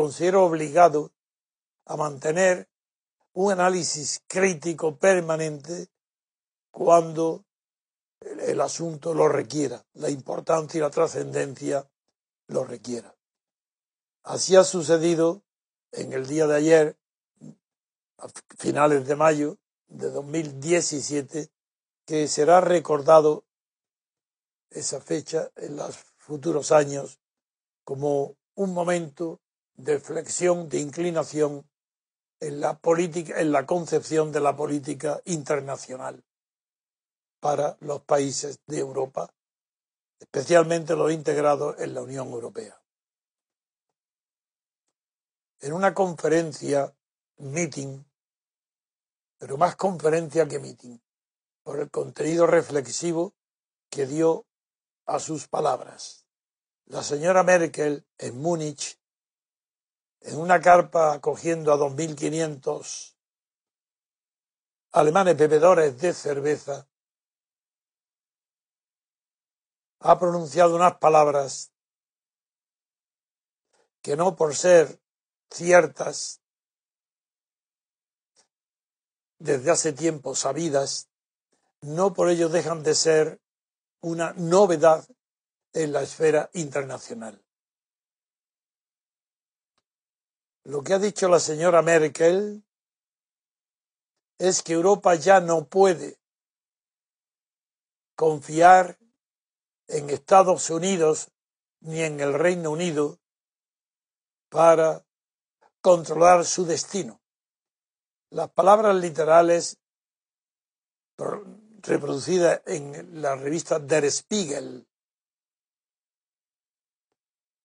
Considero obligado a mantener un análisis crítico permanente cuando el, asunto lo requiera, la importancia y la trascendencia lo requiera. Así ha sucedido en el día de ayer, a finales de mayo de 2017, que será recordado esa fecha en los futuros años como un momento de flexión, de inclinación en la política, en la concepción de la política internacional para los países de Europa, especialmente los integrados en la Unión Europea. En una conferencia, meeting, pero más conferencia que meeting, por el contenido reflexivo que dio a sus palabras. La señora Merkel en Múnich en una carpa acogiendo a 2.500 alemanes bebedores de cerveza, ha pronunciado unas palabras que no por ser ciertas desde hace tiempo sabidas, no por ello dejan de ser una novedad en la esfera internacional. Lo que ha dicho la señora Merkel es que Europa ya no puede confiar en Estados Unidos ni en el Reino Unido para controlar su destino. Las palabras literales reproducidas en la revista Der Spiegel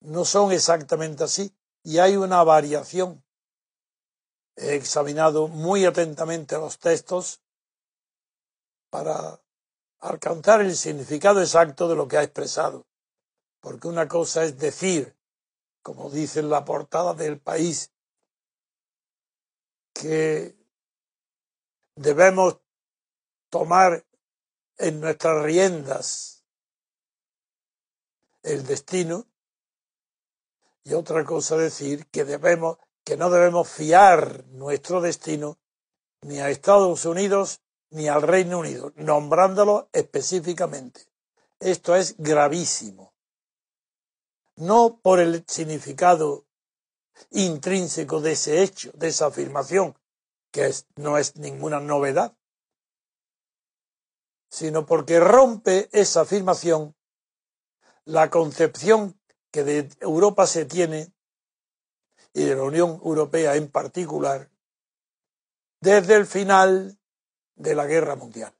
no son exactamente así, y hay una variación. He examinado muy atentamente los textos para alcanzar el significado exacto de lo que ha expresado. Porque una cosa es decir, como dice en la portada del país, que debemos tomar en nuestras riendas el destino y otra cosa decir que debemos, que no debemos fiar nuestro destino ni a Estados Unidos ni al Reino Unido, nombrándolo específicamente. Esto es gravísimo. No por el significado intrínseco de ese hecho, de esa afirmación, que no es ninguna novedad, sino porque rompe esa afirmación la concepción que de Europa se tiene, y de la Unión Europea en particular, desde el final de la Guerra Mundial.